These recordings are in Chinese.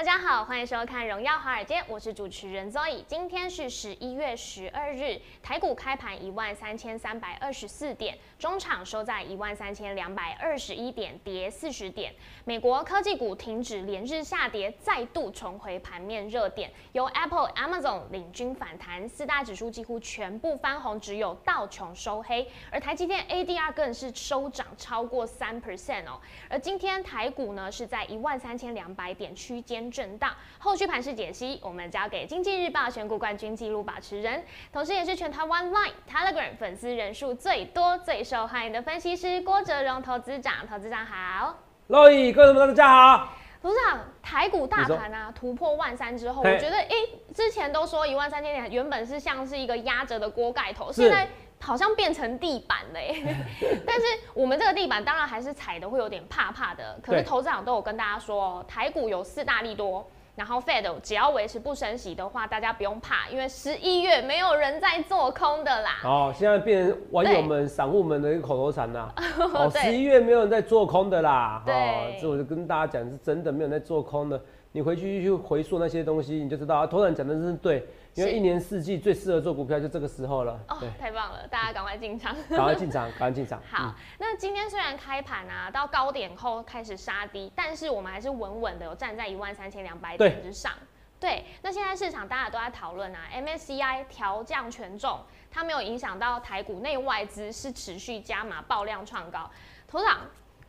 大家好，欢迎收看《荣耀华尔街》，我是主持人 Zoe。今天是十一月十二日，台股开盘一万三千三百二十四点，中场收在一万三千两百二十一点，跌四十点。美国科技股停止连日下跌，再度重回盘面热点，由 Apple、Amazon 领军反弹，四大指数几乎全部翻红，只有道琼收黑，而台积电 ADR 更是收涨超过三 percent 哦。而今天台股呢是在一万三千两百点区间。震荡，后续盘势解析，我们交给经济日报选股冠军纪录保持人，同时也是全台湾 Line、Telegram 粉丝人数最多、最受欢迎的分析师郭哲荣投资长。投资长好，各位观众们大家好。投资长，台股大盘啊突破万三之后，我觉得哎，之前都说一万三千点原本是像是一个压着的锅盖头，现在好像变成地板了耶。但是我们这个地板当然还是踩的会有点怕怕的。可是投资长都有跟大家说，台股有四大利多。然后 Fed 只要维持不升息的话，大家不用怕，因为十一月没有人在做空的啦。哦，现在变成网友们、散户们的一个口头禅啦。哦，十一月没有人在做空的啦。对，这我就跟大家讲，是真的没有人在做空的。你回去去回溯那些东西，你就知道啊。头长讲的真是对。因为一年四季最适合做股票就这个时候了。哦，太棒了，大家赶快进场。赶快进场，赶快进场。好，那今天虽然开盘啊，到高点后开始杀低，但是我们还是稳稳的有站在一万三千两百点之上。对，那现在市场大家都在讨论啊，MSCI 调降权重，它没有影响到台股内外资是持续加码爆量创高。头长。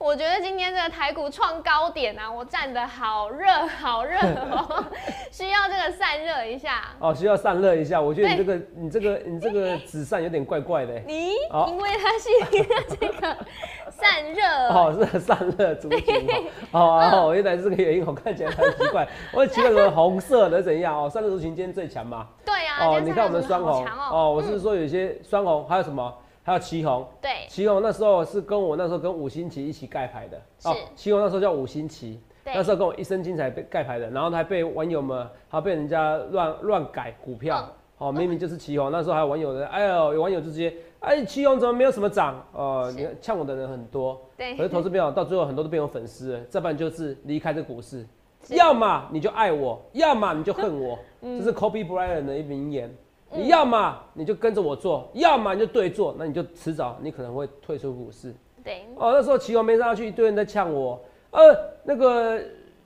我觉得今天这个台股创高点啊，我站的好热好热哦，需要这个散热一下哦，需要散热一下。我觉得你这个你这个你这个纸扇有点怪怪的。你因为它是一个这个散热哦，是散热族群哦哦，原来是这个原因，我看起来很奇怪。我奇怪个红色的怎样哦？散热族群今天最强吗？对呀，哦，你看我们双红哦，我是说有些双红还有什么？还有旗红，对，旗红那时候是跟我那时候跟五星旗一起盖牌的，哦，旗红那时候叫五星旗，那时候跟我一身精彩被盖牌的，然后还被网友们，还被人家乱乱改股票，哦，明明就是旗红，那时候还有网友的，哎呦，有网友就直接，哎，旗红怎么没有什么涨？哦，你看呛我的人很多，对，可是投资朋友到最后很多都变成粉丝了，这不然就是离开这股市，要么你就爱我，要么你就恨我，这是 Kobe Bryant 的一名言。你要么你就跟着我做，要么你就对做，那你就迟早你可能会退出股市。对哦，那时候期货没上去，一堆人在呛我，呃，那个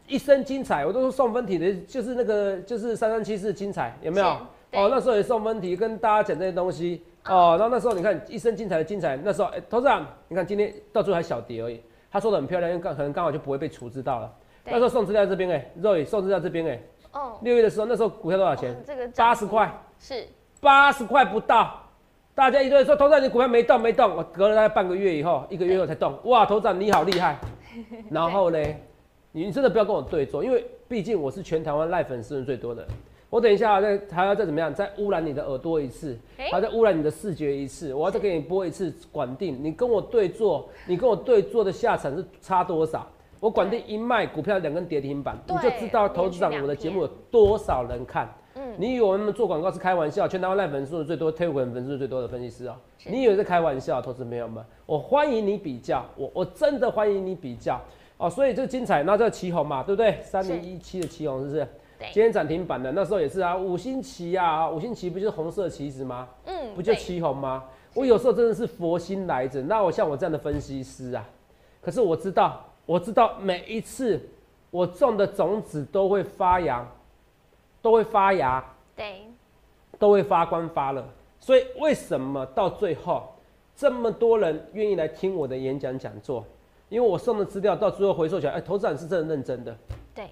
一生精彩，我都说送分题的，就是那个就是三三七四精彩，有没有？哦，那时候也送分题，跟大家讲这些东西。哦，然后那时候你看一生精彩的精彩，那时候哎，董事长，你看今天到最后还小跌而已，他说的很漂亮，因为刚可能刚好就不会被处置到了。那时候送资料这边哎，Roy 送资料这边哎。哦，六月的时候，那时候股票多少钱？这个八十块，是八十块不到。大家一堆说，头长你股票没动没动，我隔了大概半个月以后，一个月后才动。哇，头长你好厉害。然后呢，你真的不要跟我对坐，因为毕竟我是全台湾赖粉丝人最多的。我等一下再还要再怎么样，再污染你的耳朵一次，还要再污染你的视觉一次，我要再给你播一次管定。你跟我对坐，你跟我对坐的下场是差多少？我管定一卖股票两根跌停板，你就知道投资长我的节目有多少人看。嗯，你以为我们做广告是开玩笑？全台湾赖粉数最多、推文粉数最多的分析师哦，你以为是开玩笑？投资朋友们，我欢迎你比较，我我真的欢迎你比较哦。所以这精彩，那这个旗红嘛，对不对？三零一七的旗红是不是？对。今天涨停板的那时候也是啊，五星旗啊，五星旗不就是红色旗子吗？嗯，不就旗红吗？我有时候真的是佛心来着。那我像我这样的分析师啊，可是我知道。我知道每一次我种的种子都会发芽，都会发芽，对，都会发光发热。所以为什么到最后这么多人愿意来听我的演讲讲座？因为我送的资料到最后回收起来，哎，投资人是真的认真的。对，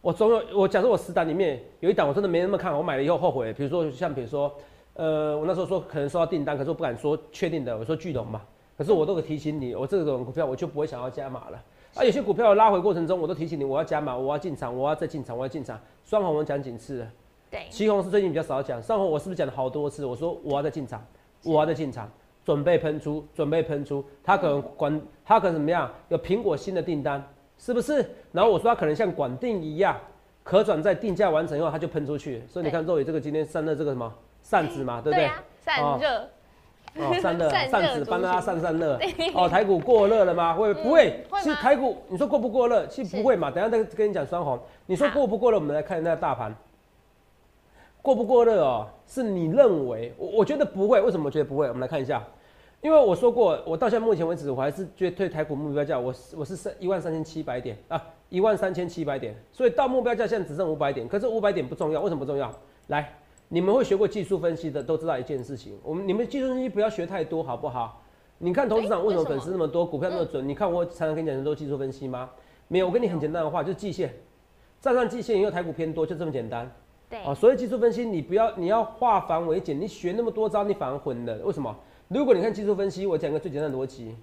我总有我假设我十档里面有一档我真的没那么看，我买了以后后悔。比如说像比如说，呃，我那时候说可能收到订单，可是我不敢说确定的，我说巨龙嘛。可是我都会提醒你，我这种股票我就不会想要加码了。啊，有些股票拉回过程中，我都提醒你，我要加码，我要进场，我要再进场，我要进场。双红我们讲几次了？对，旗红是最近比较少讲，上红我是不是讲了好多次？我说我要再进场，我要再进场，准备喷出，准备喷出。它可能管，它可能怎么样？有苹果新的订单，是不是？然后我说它可能像管定一样，可转债定价完成以后，它就喷出去。所以你看肉眼这个今天散热这个什么扇子嘛，对不对？散热。哦，散热，扇子帮大家散散热。哦，台股过热了吗？会不会？其实台股，你说过不过热？其实不会嘛。等下再跟你讲双红。你说过不过热？我们来看一下大盘。过不过热哦，是你认为？我我觉得不会。为什么我觉得不会？我们来看一下。因为我说过，我到现在目前为止，我还是觉得对台股目标价，我我是三一万三千七百点啊，一万三千七百点。所以到目标价现在只剩五百点，可是五百点不重要。为什么不重要？来。你们会学过技术分析的，都知道一件事情。我们你们技术分析不要学太多，好不好？你看投资长为什么粉丝那么多，股票那么准？你看我常常跟你讲很多技术分析吗？没有，我跟你很简单的话，就是季线，站上季线以后台股偏多，就这么简单。对。哦，所以技术分析你不要，你要化繁为简。你学那么多招，你反而混了。为什么？如果你看技术分析，我讲个最简单的逻辑，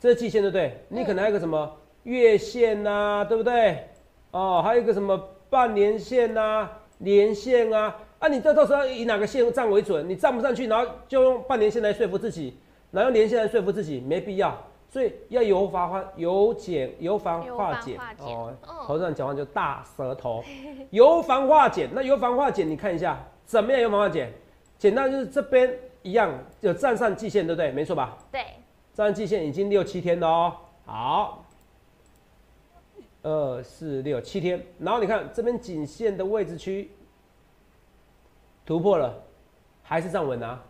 这是季线对不对？你可能还有个什么月线呐，对不对？哦，还有一个什么半年线呐、年线啊。啊，你这到时候以哪个线站为准？你站不上去，然后就用半年线来说服自己，然后用年线来说服自己，没必要。所以要由繁化由简，由繁化简哦。头上讲话就大舌头，由繁化简。那由繁化简，你看一下怎么样？由繁化简，简单就是这边一样有站上季线，对不对？没错吧？对，站上季线已经六七天了哦。好，二四六七天，然后你看这边颈线的位置区。突破了，还是站稳啊？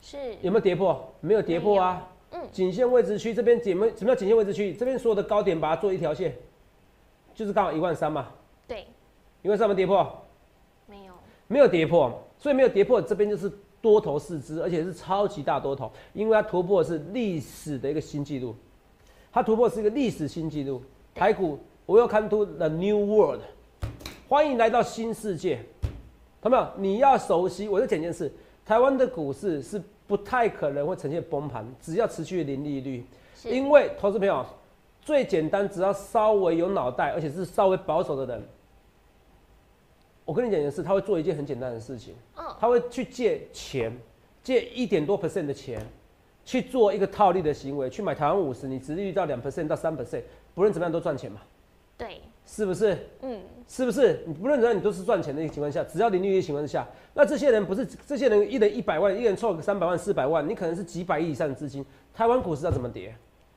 是有没有跌破？没有跌破啊。嗯，颈线位置区这边怎么什么叫颈线位置区？这边所有的高点把它做一条线，就是刚好一万三嘛。对，一万三没跌破？没有，没有跌破，所以没有跌破，这边就是多头四肢，而且是超级大多头，因为它突破是历史的一个新纪录，它突破是一个历史新纪录。台股，我要看出 the new world，欢迎来到新世界。有没有？你要熟悉，我就讲件事：台湾的股市是不太可能会呈现崩盘，只要持续零利率。因为投资朋友最简单，只要稍微有脑袋，而且是稍微保守的人，我跟你讲件事，他会做一件很简单的事情。他会去借钱，借一点多 percent 的钱，去做一个套利的行为，去买台湾五十，你直利率到两 percent 到三 percent，不论怎么样都赚钱嘛。对。是不是？嗯，是不是？你不论怎样，你都是赚钱的一个情况下，只要零利率的情况下，那这些人不是这些人一人一百万，一人凑个三百万、四百万，你可能是几百亿以上的资金。台湾股市要怎么跌？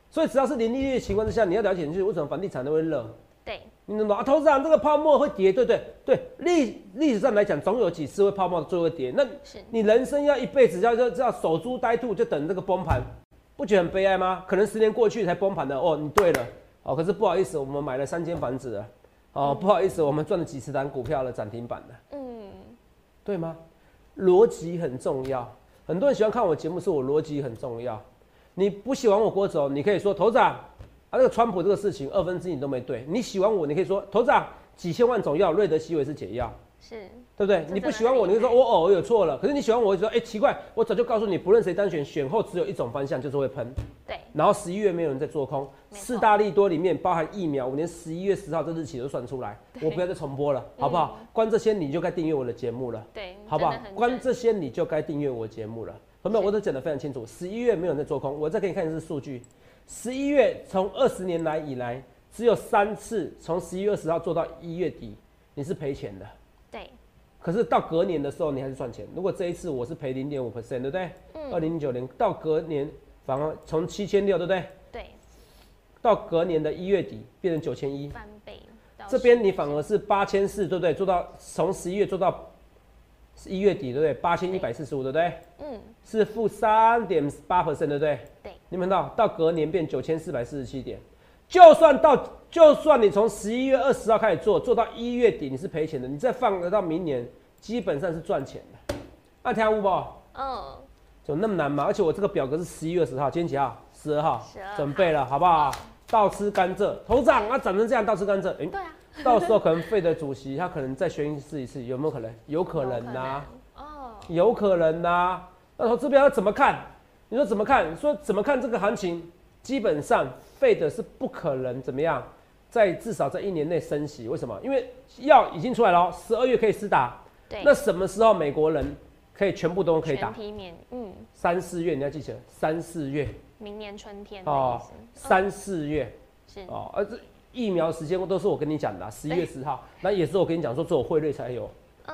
所以只要是零利率的情况之下，你要了解就是为什么房地产都会热。对，你懂吗？啊，投资上这个泡沫会跌，对对对，历历史上来讲，总有几次会泡沫最后跌。那你人生要一辈子要要要守株待兔，就等这个崩盘，不觉得很悲哀吗？可能十年过去才崩盘的哦，你对了。哦，可是不好意思，我们买了三间房子了。哦，不好意思，我们赚了几十单股票了，涨停板的。嗯，对吗？逻辑很重要。很多人喜欢看我节目，是我逻辑很重要。你不喜欢我郭总，你可以说头长啊，那个川普这个事情二分之一你都没对。你喜欢我，你可以说头长几千万种药，瑞德西韦是解药。是。对不对？你不喜欢我，你就说我偶尔有错了。可是你喜欢我，就说哎奇怪，我早就告诉你，不论谁当选，选后只有一种方向，就是会喷。对。然后十一月没有人在做空，四大利多里面包含疫苗，我连十一月十号这日期都算出来。我不要再重播了，好不好？关这些你就该订阅我的节目了。对。好不好？关这些你就该订阅我节目了。有没有？我都讲得非常清楚。十一月没有人在做空，我再给你看一次数据。十一月从二十年来以来，只有三次从十一月二十号做到一月底，你是赔钱的。对。可是到隔年的时候，你还是赚钱。如果这一次我是赔零点五 percent，对不对？嗯。二零零九年到隔年，反而从七千六，对不对？对。到隔年的一月底变成九千一，翻倍。这边你反而是八千四，对不对？做到从十一月做到一月底，对不对？八千一百四十五，对不对？嗯。是负三点八 percent，对不对？对。你们到到隔年变九千四百四十七点。就算到，就算你从十一月二十号开始做，做到一月底你是赔钱的，你再放得到明年，基本上是赚钱的。那听五宝，嗯，怎么那么难吗？而且我这个表格是十一月十号，今天几号？十二号，准备了，好不好？倒吃甘蔗，头长啊，长成这样倒吃甘蔗，哎，对啊，到时候可能费的主席他可能再选一次一次，有没有可能？有可能呐，哦，有可能呐。那投资标要怎么看？你说怎么看？说怎么看这个行情？基本上费的是不可能怎么样，在至少在一年内升息。为什么？因为药已经出来了，十二月可以施打。对，那什么时候美国人可以全部都可以打？全体免，嗯，三四月你要记起来，三四月明年春天哦。三四月是哦，而这疫苗时间都是我跟你讲的，十一月十号，那也是我跟你讲说，只有汇率才有。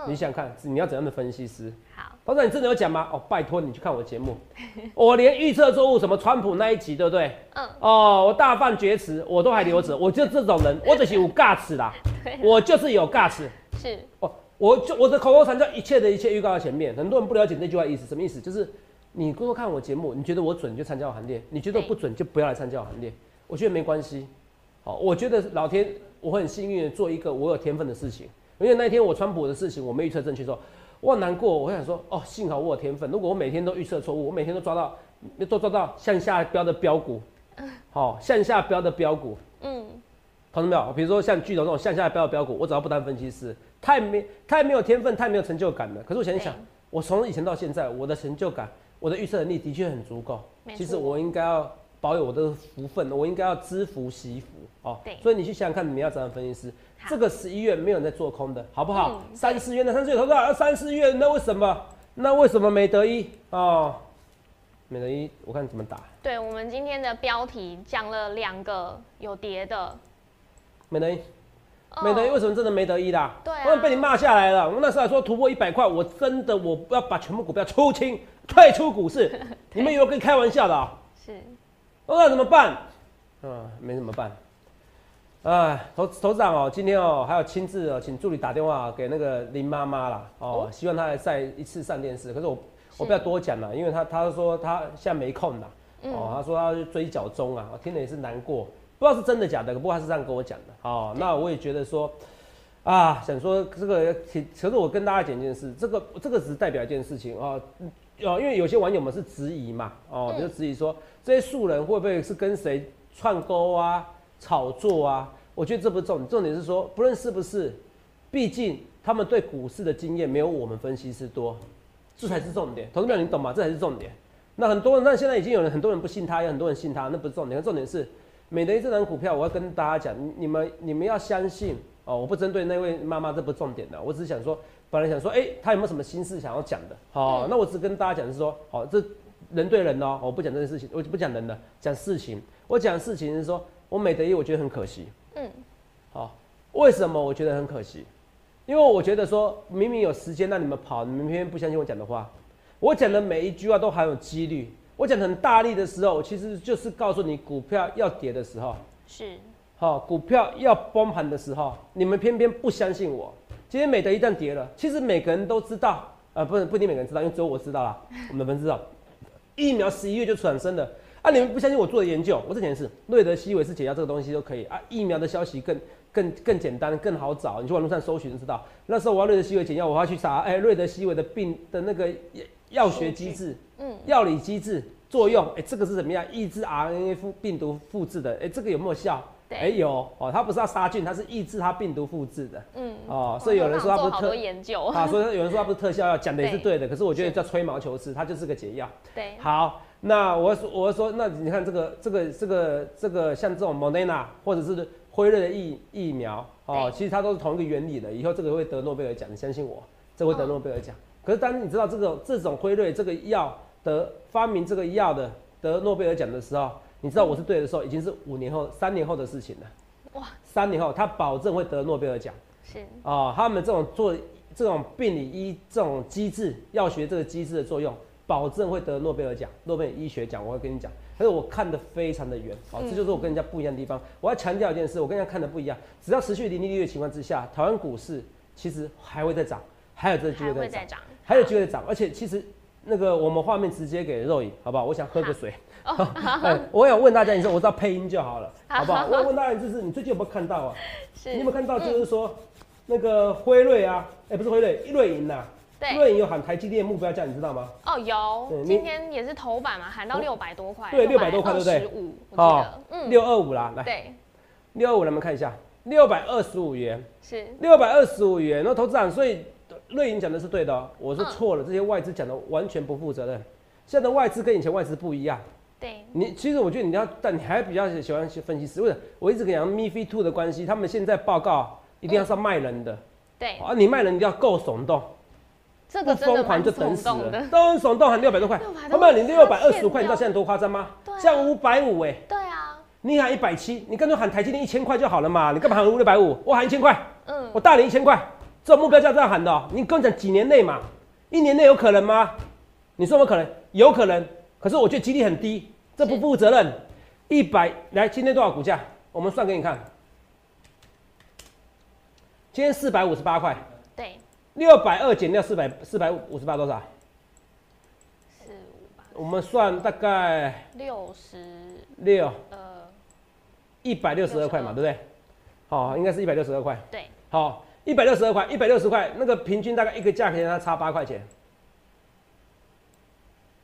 你想想看，你要怎样的分析师？好，董事长，你真的有讲吗？哦，拜托你去看我的节目，我连预测错误什么川普那一集，对不对？嗯。哦，我大放厥词，我都还留着。我就这种人，我只是有尬词啦。我就是有尬词。是。哦，我就我的口头禅叫一切的一切预告在前面。很多人不了解那句话意思，什么意思？就是你多多看我节目，你觉得我准就参加我行列，你觉得不准就不要来参加我行列。我觉得没关系。好，我觉得老天，我很幸运的做一个我有天分的事情。因为那天我川普的事情我没预测正确，说我很难过。我想说，哦，幸好我有天分。如果我每天都预测错误，我每天都抓到，都抓到向下标的标股，好，向下标的标股，嗯，同志没有？比如说像巨头这种向下标的标股，我只要不当分析师，太没太没有天分，太没有成就感了。可是我想一想，我从以前到现在，我的成就感，我的预测能力的确很足够。其实我应该要。保有我的福分，我应该要知福惜福哦。对，所以你去想想看，你要怎样分析师？这个十一月没有人在做空的，好不好？三四月那三四月投资啊，三四月那为什么？那为什么没得一哦？没得一，我看怎么打。对我们今天的标题讲了两个有跌的，没得一，没得一，为什么真的没得一啦？对，我被你骂下来了。我那时候还说突破一百块，我真的我要把全部股票出清，退出股市。你们以为跟开玩笑的啊？是。那怎么办？嗯，没怎么办。哎，头头事长哦，今天哦还要亲自哦请助理打电话给那个林妈妈啦哦，希望她来再一次上电视。可是我我不要多讲了，因为她她说她现在没空啦。哦，她说她去追脚钟啊，我听了也是难过，不知道是真的假的，不过她是这样跟我讲的。哦，那我也觉得说啊，想说这个，其实我跟大家讲一件事，这个这个只是代表一件事情啊。哦，因为有些网友们是质疑嘛，哦，就质疑说这些素人会不会是跟谁串钩啊、炒作啊？我觉得这不是重点，重点是说不论是不是，毕竟他们对股市的经验没有我们分析师多，这才是重点。投资者你懂吗？这才是重点。那很多人，那现在已经有人很多人不信他，有很多人信他，那不是重点。重点是美的这张股票，我要跟大家讲，你们你们要相信哦。我不针对那位妈妈，这不是重点的，我只是想说。本来想说，哎，他有没有什么心事想要讲的？好，那我只跟大家讲是说，好，这人对人哦，我不讲这件事情，我不讲人了，讲事情。我讲事情是说，我美德一，我觉得很可惜。嗯，好，为什么我觉得很可惜？因为我觉得说，明明有时间让你们跑，你们偏偏不相信我讲的话。我讲的每一句话都含有几率。我讲很大力的时候，其实就是告诉你，股票要跌的时候是，好，股票要崩盘的时候，你们偏偏不相信我。今天美德一旦跌了，其实每个人都知道，呃，不是不一定每个人知道，因为只有我知道啦。我们的粉丝知道，疫苗十一月就产生的啊！你们不相信我做的研究，我之前是，瑞德西韦是解药这个东西都可以啊。疫苗的消息更更更简单，更好找，你去网络上搜寻就知道。那时候我要瑞德西韦解药，我要去查，哎，瑞德西韦的病的那个药学机制，嗯，药理机制作用，哎，这个是怎么样抑制 RNA 复病毒复制的？哎，这个有没有效？哎有哦，它不是要杀菌，它是抑制它病毒复制的。嗯哦，所以有人说它不是特研究啊，所以有人说它不是特效药，讲的也是对的。可是我觉得叫吹毛求疵，它就是个解药。对，好，那我说我说，那你看这个这个这个这个像这种 Moderna 或者是辉瑞的疫疫苗哦，其实它都是同一个原理的。以后这个会得诺贝尔奖，你相信我，这会得诺贝尔奖。可是当你知道这个这种辉瑞这个药得发明这个药的得诺贝尔奖的时候。你知道我是对的时候，已经是五年后、三年后的事情了。哇！三年后，他保证会得诺贝尔奖。是哦，他们这种做这种病理医这种机制，药学这个机制的作用，保证会得诺贝尔奖、诺贝尔医学奖。我会跟你讲，可是我看得非常的远。好，这就是我跟人家不一样的地方。我要强调一件事，我跟人家看的不一样。只要持续零利率的情况之下，台湾股市其实还会再涨，还有这个机会再涨，还有机会再涨。而且其实那个我们画面直接给肉影，好不好？我想喝个水。哎，我有问大家，你说我知道配音就好了，好不好？我问大家，就是你最近有没有看到啊？是，你有没有看到？就是说那个辉瑞啊，哎，不是辉瑞，瑞银呐。对。瑞银有喊台积电目标价，你知道吗？哦，有。今天也是头版嘛，喊到六百多块。对，六百多块，对不对？五，哦，嗯，六二五啦，来。对。六二五，来，我们看一下，六百二十五元。是。六百二十五元，那投资长，所以瑞银讲的是对的，我是错了，这些外资讲的完全不负责任。现在的外资跟以前外资不一样。对，你其实我觉得你要，但你还比较喜欢分析师，为什么？我一直讲 m i f i Two 的关系，他们现在报告一定要是卖人的，对，啊，你卖人一定要够耸动，不这个疯狂就等死了，。都很耸动，喊六百多块，600他们你六百二十五块，你知道现在多夸张吗？像五百五哎，对啊，你喊一百七，你干脆喊台积电一千块就好了嘛，你干嘛喊五六百五？我喊一千块，嗯，我大你一千块，这种目标价这样喊的哦、你跟我讲几年内嘛，一年内有可能吗？你说有没有可能？有可能，可是我觉得几率很低，这不负责任。一百来，今天多少股价？我们算给你看。今天四百五十八块，对，六百二减掉四百四百五十八多少？四五八我们算大概六十六呃，一百六十二块嘛，对不对？好，应该是一百六十二块。对，好，一百六十二块，一百六十块，那个平均大概一个价钱它差八块钱，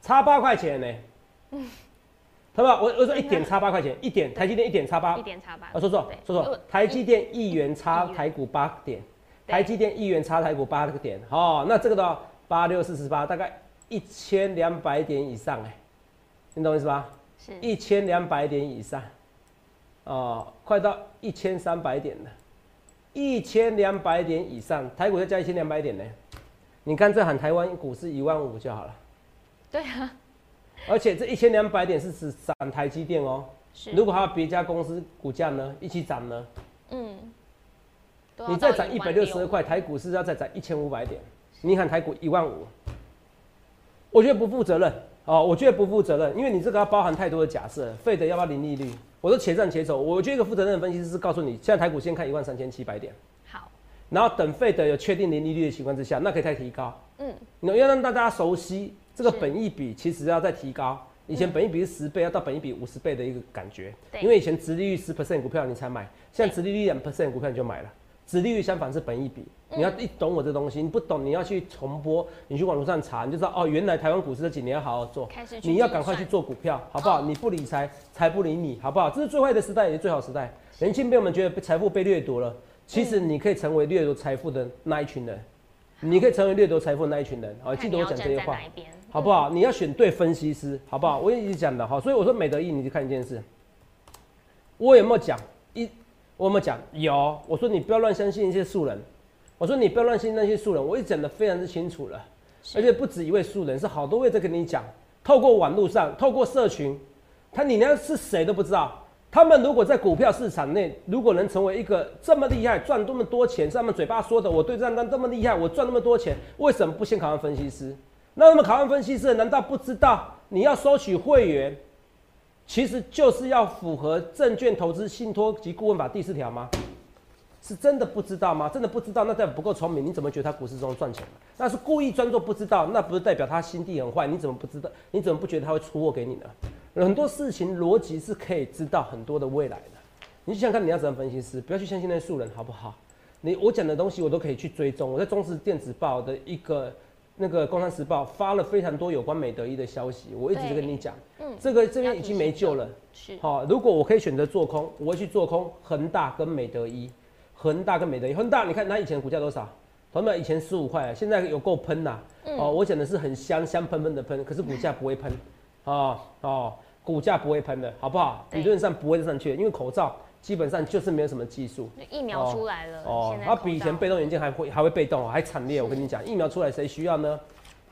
差八块钱呢。嗯，好不好？我我说一点差八块钱，一点 台积电一点差八。一，点差八。啊，，说错对。说错，台积电一元差台股八点，对台积电一元差台股八个点，哦，那这个的八六四十八，大概一千两百点以上，哎，你懂我意思吧？是。一千两百点以上，哦，快到一千三百点了，一千两百点以上，台股再加一千两百点呢，你看这喊台湾股市一万五就好了，对啊，而且这一千两百点是指涨台积电哦，是，如果还有别家公司股价呢一起涨呢，嗯，你再涨一百六十二16,000块，台股是要再涨一千五百点，你喊台股一万五，我觉得不负责任哦，我觉得不负责任，因为你这个要包含太多的假设，费的要不要零利率？我说且战且走，我觉得一个负责任的分析师是告诉你，现在台股先看一万三千七百点，好，然后等费的有确定零利率的情况之下，那可以再提高，嗯，你要让大家熟悉这个本益比，其实要再提高。以前本益比是十倍，要到本益比五十倍的一个感觉。对因为以前殖利率十 percent 股票你才买，现在殖利率两 percent 股票你就买了。殖利率相反是本益比，你要一懂我这东西，你不懂你要去重播，你去网络上查，你就知道哦，原来台湾股市这几年要好好做，你要赶快去做股票，好不好？哦你不理财，财不理你，好不好？这是最坏的时代，也是最好时代。年轻朋友们觉得被财富被掠夺了，其实你可以成为掠夺财富的那一群人，你可以成为掠夺财富的那一群人。好，记得我讲这些话好不好？你要选对分析师，好不好？我一直讲的哈，所以我说美德意，你就看一件事，我有没有讲一？我有没有讲？有。我说你不要乱相信一些素人，我说你不要乱信那些素人，我一直讲的非常之清楚了，而且不止一位素人，是好多位在跟你讲，透过网络上，透过社群，他你连是谁都不知道。他们如果在股票市场内，如果能成为一个这么厉害、赚这么多钱，是他们嘴巴说的，我对账单这么厉害，我赚那么多钱，为什么不先考上分析师？那他们考上分析师，难道不知道你要收取会员，其实就是要符合证券投资信托及顾问法第四条吗？是真的不知道吗？真的不知道，那代表不够聪明。你怎么觉得他股市中赚钱？那是故意装作不知道，那不是代表他心地很坏。你怎么不知道？你怎么不觉得他会出货给你呢？很多事情逻辑是可以知道很多的未来的。你想想看，你要怎样分析师？不要去相信那些素人，好不好？你我讲的东西我都可以去追踪。我在中视电子报的一个那个《工商时报》发了非常多有关美德一的消息，我一直就跟你讲，嗯，这个这边已经没救了。是，好、如果我可以选择做空，我会去做空恒大跟美德一，恒大跟美德一，恒大你看它以前股价多少？同学们以前十五块，现在有够喷呐、嗯哦，我讲的是很香香喷喷的喷，可是股价不会喷，哦哦，股价不会喷的，好不好？理论上不会上去，因为口罩基本上就是没有什么技术。疫苗出来了，哦现，在它比以前被动元件还会还会被动哦，还惨烈。我跟你讲，疫苗出来谁需要呢？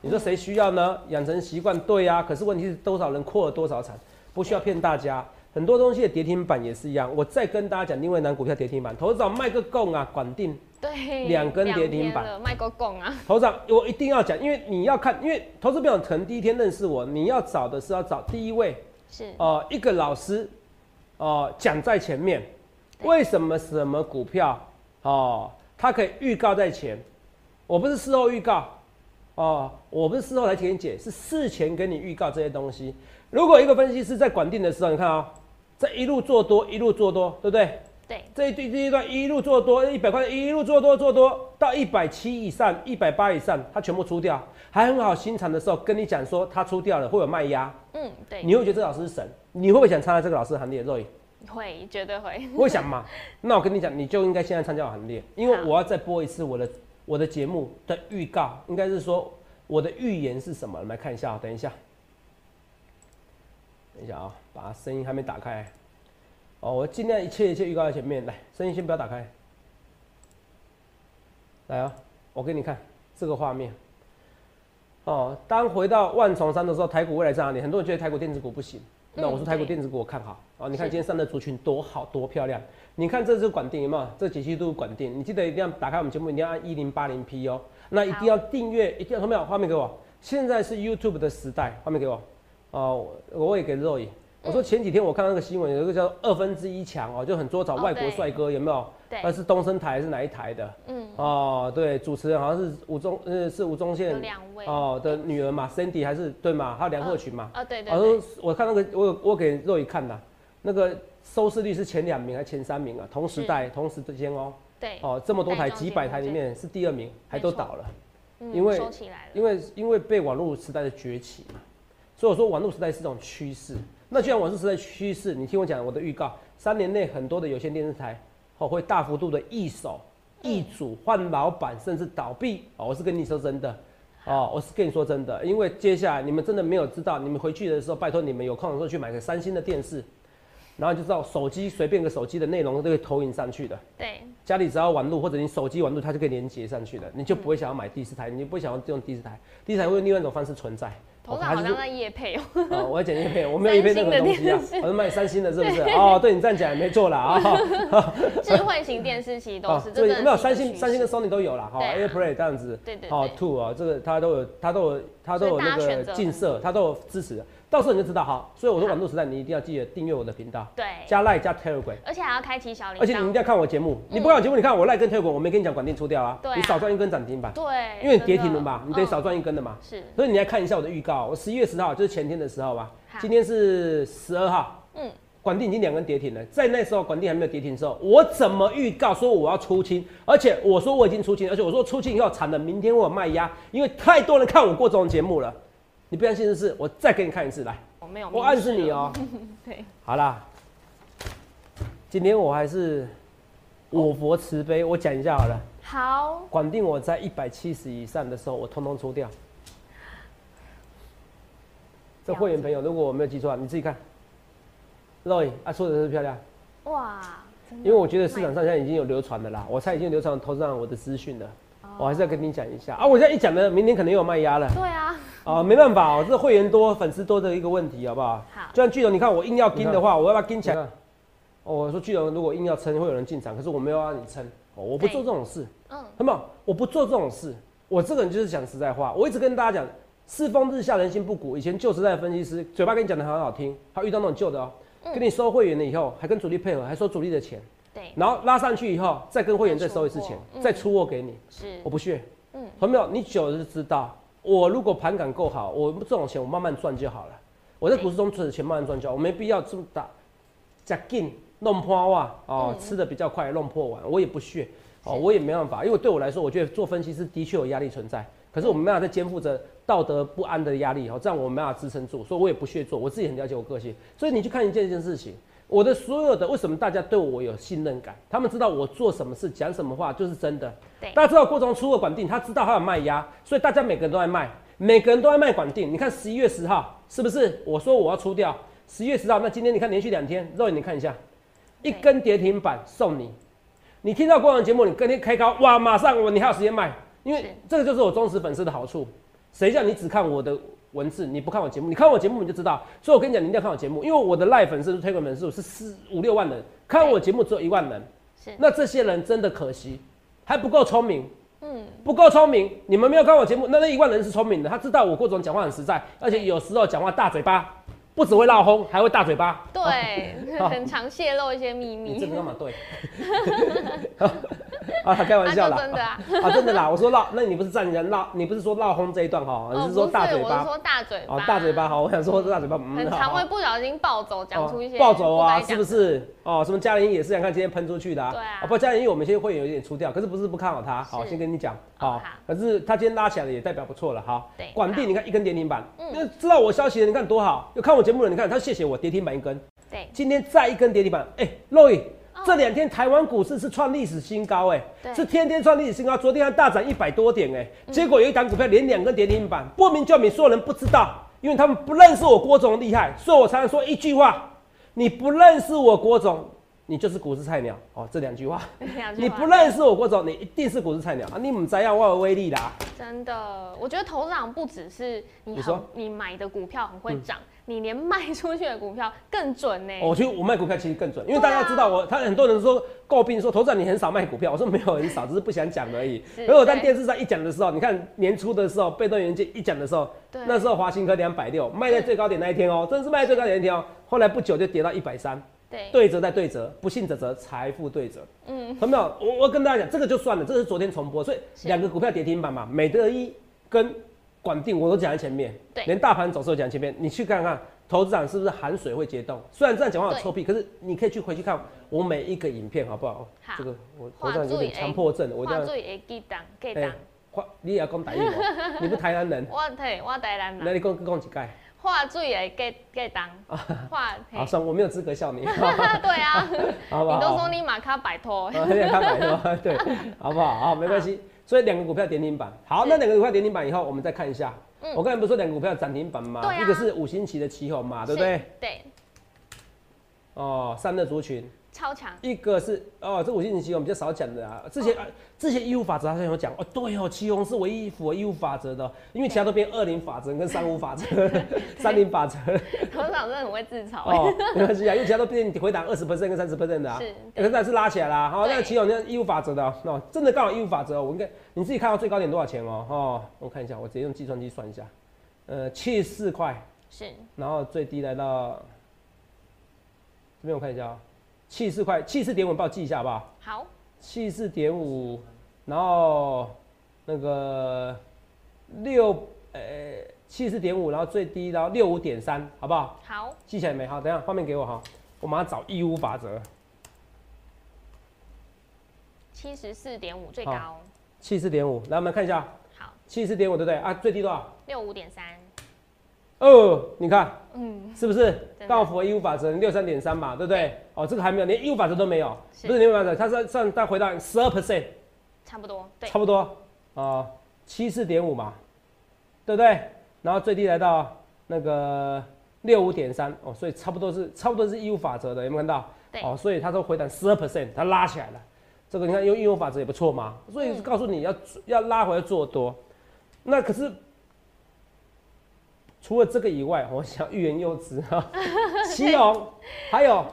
你说谁需要呢？养成习惯对呀、可是问题是多少人扩了多少产，不需要骗大家。很多东西的跌停板也是一样。我再跟大家讲另外一档股票跌停板，头早卖个供啊，管定。对两根跌停板卖个拱啊，头长，我一定要讲，因为你要看，因为投资朋友可能第一天认识我，你要找的是要找第一位，是呃，一个老师，哦、讲在前面，对为什么什么股票哦，它可以预告在前？我不是事后预告，哦，我不是事后来给你解，是事前给你预告这些东西。如果一个分析师在管定的时候，你看啊、这一路做多，一路做多，对不对？对，这一对这一段一路做多，一百块一路做多做多到一百七以上、一百八以上，它全部出掉，还很好心肠的时候跟你讲说它出掉了，会有卖压，嗯，对，你会觉得这老师是神，你会不会想参加这个老师的行列？肉会绝对会，我会想嘛，那我跟你讲，你就应该现在参加我行列，因为我要再播一次我的我的节目的预告，应该是说我的预言是什么？我们来看一下，等一下，等一下啊，把声音还没打开。哦，我尽量一切一切预告在前面，来，声音先不要打开。来啊，我给你看这个画面。哦，当回到万重山的时候，台股未来在哪里？很多人觉得台股电子股不行，那我说台股电子股我看好。啊，你看今天上的族群多好多漂亮。你看这是管定有没有？这几期都是管定，你记得一定要打开我们节目，一定要按一零八零 P 哦。那一定要订阅，一定要有没有？画面给我。现在是 YouTube 的时代，画面给我。哦，我也给肉眼。我说前几天我看那个新闻，有一个叫二分之一强哦，就很多找外国帅哥，有没有？对。那是东升台还是哪一台的？嗯。哦，对，主持人好像是吴宗，呃，是吴宗宪两位哦的女儿嘛，Cindy 还是对嘛？还有梁鹤群嘛？啊，对对。好像我看那个，我我给肉眼看的，那个收视率是前两名还是前三名啊？同时代同时之间哦。对。哦，这么多台几百台里面是第二名，还都倒了。因为因为因为被网络时代的崛起嘛，所以我说网络时代是一种趋势。那既然网络时代趋势，你听我讲我的预告，三年内很多的有线电视台哦会大幅度的易手、易主、换老板，甚至倒闭哦。我是跟你说真的哦，我是跟你说真的，因为接下来你们真的没有知道，你们回去的时候拜托你们有空的时候去买个三星的电视，然后就知道手机随便个手机的内容都会投影上去的。对。家里只要网络或者你手机网络，它就可以连接上去的，你就不会想要买第四台，你不会想要用第四台，第四台会用另外一种方式存在。头上好像在夜配哦。哦，我要讲夜配，我没有夜配任何东西啊，我是卖三星的，是不是？哦，对你这样讲也没错啦啊。智慧型电视其实都是，对，没有三星，三星跟 Sony 都有啦，哈，AirPlay 这样子，对对，哦，Two 啊，这个它都有，它都有，它都有那个近摄，它都有支持。到时候你就知道哈，所以我说网络时代，你一定要记得订阅我的频道，对，加 Like 加 Telegram，而且还要开启小铃而且你一定要看我节目，你不看我节目，你看我 Like 跟 Telegram，我没跟你讲管定出掉啊，你少赚一根涨停板，对，因为你跌停了嘛，你得少赚一根的嘛，是，所以你来看一下我的预告，我十一月十号就是前天的时候吧，今天是十二号，嗯，管定已经两根跌停了，在那时候管定还没有跌停的时候，我怎么预告说我要出清，而且我说我已经出清，而且我说出清以后惨了，明天我有卖压，因为太多人看我过这种节目了，你不相信的是，我再给你看一次来。我没有，我暗示你哦。对，好啦，今天我还是我佛慈悲，我讲一下好了。好，管定我在一百七十以上的时候，我通通出掉。这会员朋友，如果我没有记错，你自己看。Roy 啊，出的是漂亮。哇，因为我觉得市场上现在已经有流传的啦，我猜已经流传投资上我的资讯了。我还是要跟你讲一下啊！我现在一讲呢，明天可能又有卖压了。对啊。啊，没办法哦，这会员多、粉丝多的一个问题，好不好？好。就像巨龙，你看我硬要跟的话，我要不要跟起来？哦，我说巨龙，如果硬要撑，会有人进场，可是我没有让你撑，我不做这种事。嗯。那么我不做这种事，我这个人就是讲实在话。我一直跟大家讲，世风日下，人心不古。以前旧时代的分析师，嘴巴跟你讲的很好听，他遇到那种旧的哦，跟你收会员了以后，还跟主力配合，还收主力的钱。对。然后拉上去以后，再跟会员再收一次钱，再出货给你。是。我不屑。嗯。有没有，你久了就知道，我如果盘感够好，我这种钱我慢慢赚就好了。我在股市中赚的钱慢慢赚就好，我没必要这么打，加劲弄破哇哦，吃的比较快弄破碗，我也不屑哦，我也没办法，因为对我来说，我觉得做分析师的确有压力存在，可是我没办法再肩负着道德不安的压力哦，这样我没办法支撑住，所以我也不屑做，我自己很了解我个性，所以你去看一件一件事情。我的所有的为什么大家对我有信任感？他们知道我做什么事、讲什么话就是真的。对，大家知道郭总出了管定，他知道他有卖压，所以大家每个人都在卖，每个人都在卖管定。你看十一月十号是不是？我说我要出掉十一月十号，那今天你看连续两天，肉眼你看一下，一根跌停板送你。你听到郭总节目，你跟天开高，哇，马上我你还有时间卖，因为这个就是我忠实粉丝的好处。谁叫你只看我的？文字你不看我节目，你看我节目你就知道。所以我跟你讲，你一定要看我节目，因为我的赖粉丝推广粉丝是四五六万人，看我节目只有一万人。是，那这些人真的可惜，还不够聪明。嗯，不够聪明。你们没有看我节目，那那一万人是聪明的，他知道我郭总讲话很实在，而且有时候讲话大嘴巴。不只会闹哄，还会大嘴巴。对，很常泄露一些秘密。你真的那么对？啊，开玩笑啦。真的啊，啊，真的啦。我说闹，那你不是站人闹，你不是说闹哄这一段哈？你是说大嘴巴？我是说大嘴巴。哦，大嘴巴哈，我想说大嘴巴。很常会不小心暴走，讲出一些暴走啊，是不是？哦，什么嘉玲也是，想看今天喷出去的啊。对啊。不，嘉玲我们现在会有一点出掉，可是不是不看好他。好，先跟你讲。好。可是他今天拉起来了，也代表不错了。好。对。管地，你看一根跌停板，嗯，知道我消息的，你看多好。有看我节目的，你看他谢谢。我跌停板一根，对，今天再一根跌停板，哎，Roy，这两天台湾股市是创历史新高，哎，是天天创历史新高，昨天还大涨一百多点，哎，结果有一档股票连两根跌停板，不明就明，所有人不知道，因为他们不认识我郭总厉害，所以我常常说一句话：你不认识我郭总，你就是股市菜鸟哦。这两句话，你不认识我郭总，你一定是股市菜鸟啊！你们怎样我有威力啦？真的，我觉得投资长不只是你很你说你买的股票很会涨，你连卖出去的股票更准呢。哦我觉得我卖股票其实更准，因为大家知道我，他很多人说诟病说，投资人你很少卖股票，我说没有很少，只是不想讲而已。是可是我在电视上一讲的时候，你看年初的时候，被动元件一讲的时候，那时候华兴科两百六，卖在最高点那一天哦、真的是卖在最高点那一天哦、后来不久就跌到一百三，对对折再对折，不信则折，财富对折。嗯，有没有？我我跟大家讲，这个就算了，这个是昨天重播，所以是两个股票跌停板嘛，美德一跟管定我都讲在前面，对连大盘走势都讲在前面，你去看看。投资长是不是含水会结冻？虽然这样讲话有臭屁，可是你可以去回去看我每一个影片，好不好？好这个我头上有点强迫症，我这样画最会记档记哎档，画你也要讲台语吗？你不台南人，我对我台南人，那你讲讲几盖？画水会记记档，画好，算我没有资格笑你，对啊？你都说你马卡摆脱，啊，有点看百多，对，好不好？好，没关系。所以两个股票跌停板，好，那两个股票跌停板以后，我们再看一下。嗯我刚才不是说两个股票涨停板吗？对啊一个是五星旗的旗红嘛，对不是对？？对，哦，三热族群，超强，一个是哦，这五星旗旗红比较少讲的啊。这些、啊之前义务法则好像有讲哦，对哦，旗红是唯一符合义务法则的哦，因为其他都变二零法则跟三五法则、三零法则。董事长真的很会自嘲，哦，没关系啊，因为其他都变回档二十 percent 跟三十 percent 的啊，是可是还是拉起来啦。好，对。那其有那义务法则的哦哦，真的刚好义务法则哦，我应该你自己看到最高点多少钱哦？哦，我看一下，我直接用计算机算一下，呃，七十四块，是。然后最低来到这边我看一下啊，七十四块，七十四点五，帮我记一下好不好？好，七十四点五，然后那个六呃七十四点五，然后最低到六五点三，好不好？好，记起来没？好，等一下画面给我哈，我马上找义乌法则。七十四点五最高，七四点五，来我们看一下，好，七四点五对不对啊？最低多少？六五点三，哦，你看嗯，是不是的刚好符合义乌法则六三点三嘛，对不对？哦，这个还没有，连义务法则都没有，是不是义务法则，它是算再回到十二 percent，差不多，对差，不多啊，七四点五嘛，对不对？然后最低来到那个六五点三哦，所以差不多是差不多是义务法则的，有没有看到？对哦，所以它说回档十二 percent，它拉起来了。这个你看用义务法则也不错嘛，所以嗯告诉你要、要拉回来做多。那可是除了这个以外，我想欲言又止哈，旗红还有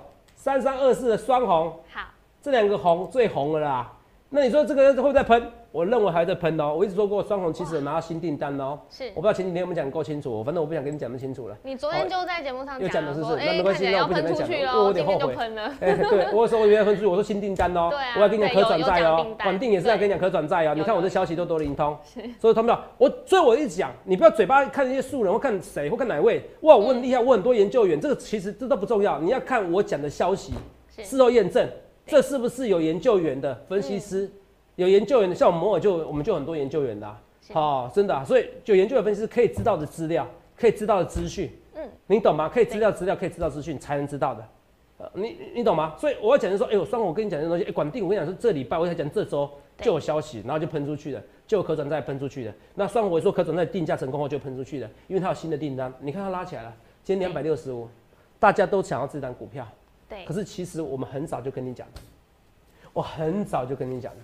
三三二四的双红，好，这两个红最红了啦。那你说这个会不会再喷？我认为还在喷哦。我一直说过，双红其实有拿到新订单哦。是。我不知道前几天有没有讲得够清楚，反正我不想跟你讲那么清楚了。你昨天就在节目上又讲了是不是那哎，没关系那我不想再讲了因为我有点后悔。对，我说我原来分出去，我说新订单哦、我要跟你讲可转债哦、对有有讲订单管定也是要跟你讲可转债哦、你看我有。这消息都多灵通，所以他们讲我，所以我一直讲，你不要嘴巴看那些素人或看谁或看哪位，哇，我很厉害，我很多研究员，这个其实这都不重要，你要看我讲的消息，事后验证，这是不是有研究员的分析师，有研究员的，像我们摩尔就我们就很多研究员的、好、真的、啊，所以就研究员分析师可以知道的资料，可以知道的资讯，嗯，你懂吗？可以知道资料，可以知道资讯，才能知道的。呃，你你你懂吗？所以我要讲的是说，哎、我双红我跟你讲这东西，哎、管定我跟你讲是这礼拜，我才讲这周对就有消息，然后就喷出去了，就有可转债喷出去的。那双红我说可转债定价成功后就喷出去了，因为它有新的订单，你看它拉起来了，今天两百六十五，大家都想要这单股票，对可，是其实我们很早就跟你讲的，我很早就跟你讲了。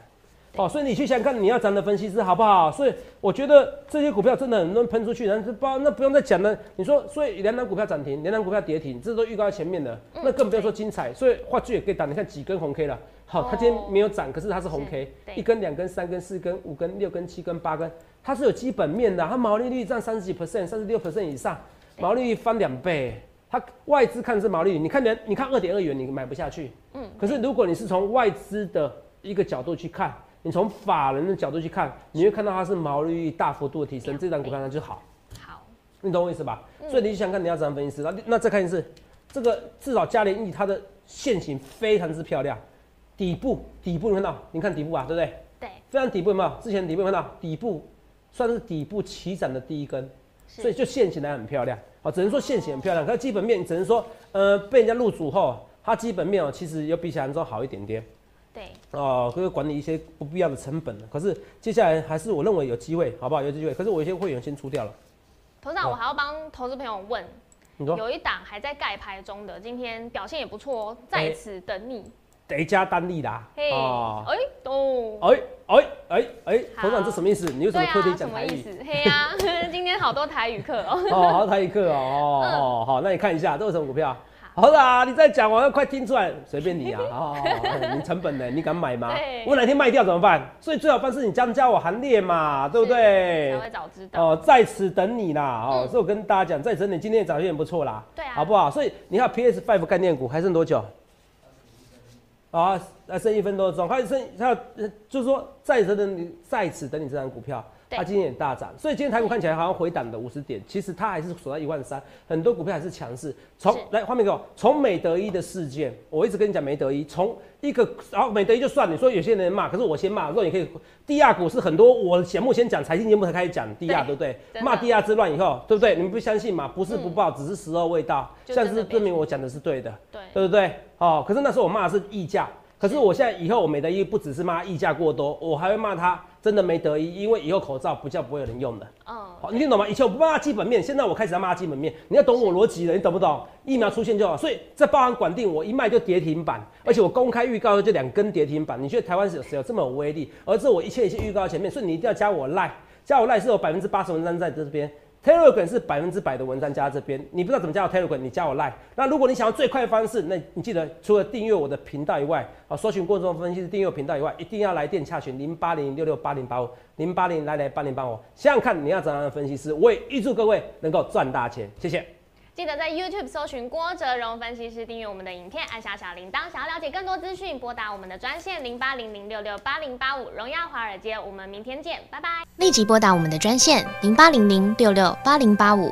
哦，所以你去想想看，你要涨的分析师好不好？所以我觉得这些股票真的很多人喷出去，然后就不那不用再讲了。你说，所以两档股票涨停，两档股票跌停，这都预告在前面的，嗯那更不要说精彩。所以话剧也可以打，你看几根红 K 了。好，它今天没有涨，可是它是红 K，一根、两根、三根、四根、五根、六根、七根、八根，它是有基本面的，它毛利率占三十几 percent、三十六 percent 以上，毛利率翻两倍。它外资看是毛利率，你看人，你看二点二元，你买不下去。嗯，可是如果你是从外资的一个角度去看，你从法人的角度去看，你会看到它是毛利率大幅度的提升，这档股票它就好，好，你懂我意思吧？嗯所以你就想看你要怎样分析师，那那再看一次，这个至少嘉联益它的线型非常之漂亮，底部底部你看到，你看底部啊，对不对？对，非常底部有没有？之前底部有看到底部算是底部起涨的第一根，所以，就线型来很漂亮，好，只能说线型很漂亮。可是基本面只能说，呃，被人家入主后，它基本面哦，其实有比想象中好一点点对，哦，可以管理一些不必要的成本了。可是接下来还是我认为有机会，好不好？有机会。可是我有些会员先出掉了，头长，我还要帮投资朋友问，有一档还在盖牌中的，今天表现也不错哦，在此等你。得加单利啦。嘿，哦，哎，哦，哎哎哎哎，好头长这什么意思？你为什么特地，什讲台语？么意思？嘿呀，今天好多台语课哦。哦，好台语课哦，哦好，那你看一下，这是什么股票？好啦，你再讲，我要快听出来，随便你啊，哦，哦你成本呢？你敢买吗对？我哪天卖掉怎么办？所以最好方式你加加我行列嘛，对不对才？会早知道。哦，在此等你啦，哦，嗯所以我跟大家讲，在此等你，今天的表现不错啦，对啊好不好？所以你看 PS Five 概念股还剩多久？啊，还剩一分多钟，还剩还有，呃就是说在此等你，在此等你这张股票，对它今天也大涨，所以今天台股看起来好像回档的五十点，其实它还是锁在一万三，很多股票还是强势。从是来画面给我，从美德一的事件，我一直跟你讲美德一，从一个然后美德一就算，你说有些人骂，可是我先骂，说你可以，低亚股是很多我节目先讲，财经节目才开始讲低亚，对不对？骂低亚之乱以后，对不对？你们不相信嘛？不是不报，只是时候未到，现在就真的没是证明我讲的是对的。对，对不对？哦，可是那时候我骂的是溢价，可是我现在以后我没得一，不只是骂溢价过多，我还会骂他真的没得一，因为以后口罩不叫不会有人用的。哦，好，你听懂吗？以前我不骂他基本面，现在我开始要骂基本面，你要懂我逻辑了，你懂不懂？疫苗出现就好，所以这包含管定，我一卖就跌停板，而且我公开预告就两根跌停板。你觉得台湾是有谁有这么有威力？而这我一切一切预告在前面，所以你一定要加我赖，加我赖是有百分之八十文章在这边。Telegram 是百分之百的文章加这边，你不知道怎么加我 Telegram，你加我 Line。那如果你想要最快的方式，那你记得除了订阅我的频道以外，啊，搜寻过程中分析师订阅频道以外，一定要来电洽询零八零六六八零八五零八零来来八零八五，想想看你要怎样的分析师，我也预祝各位能够赚大钱，谢谢。记得在 YouTube 搜寻郭哲荣分析师，订阅我们的影片，按下小铃铛。想要了解更多资讯，拨打我们的专线零八零零六六八零八五。荣耀华尔街，我们明天见，拜拜。立即拨打我们的专线零八零零六六八零八五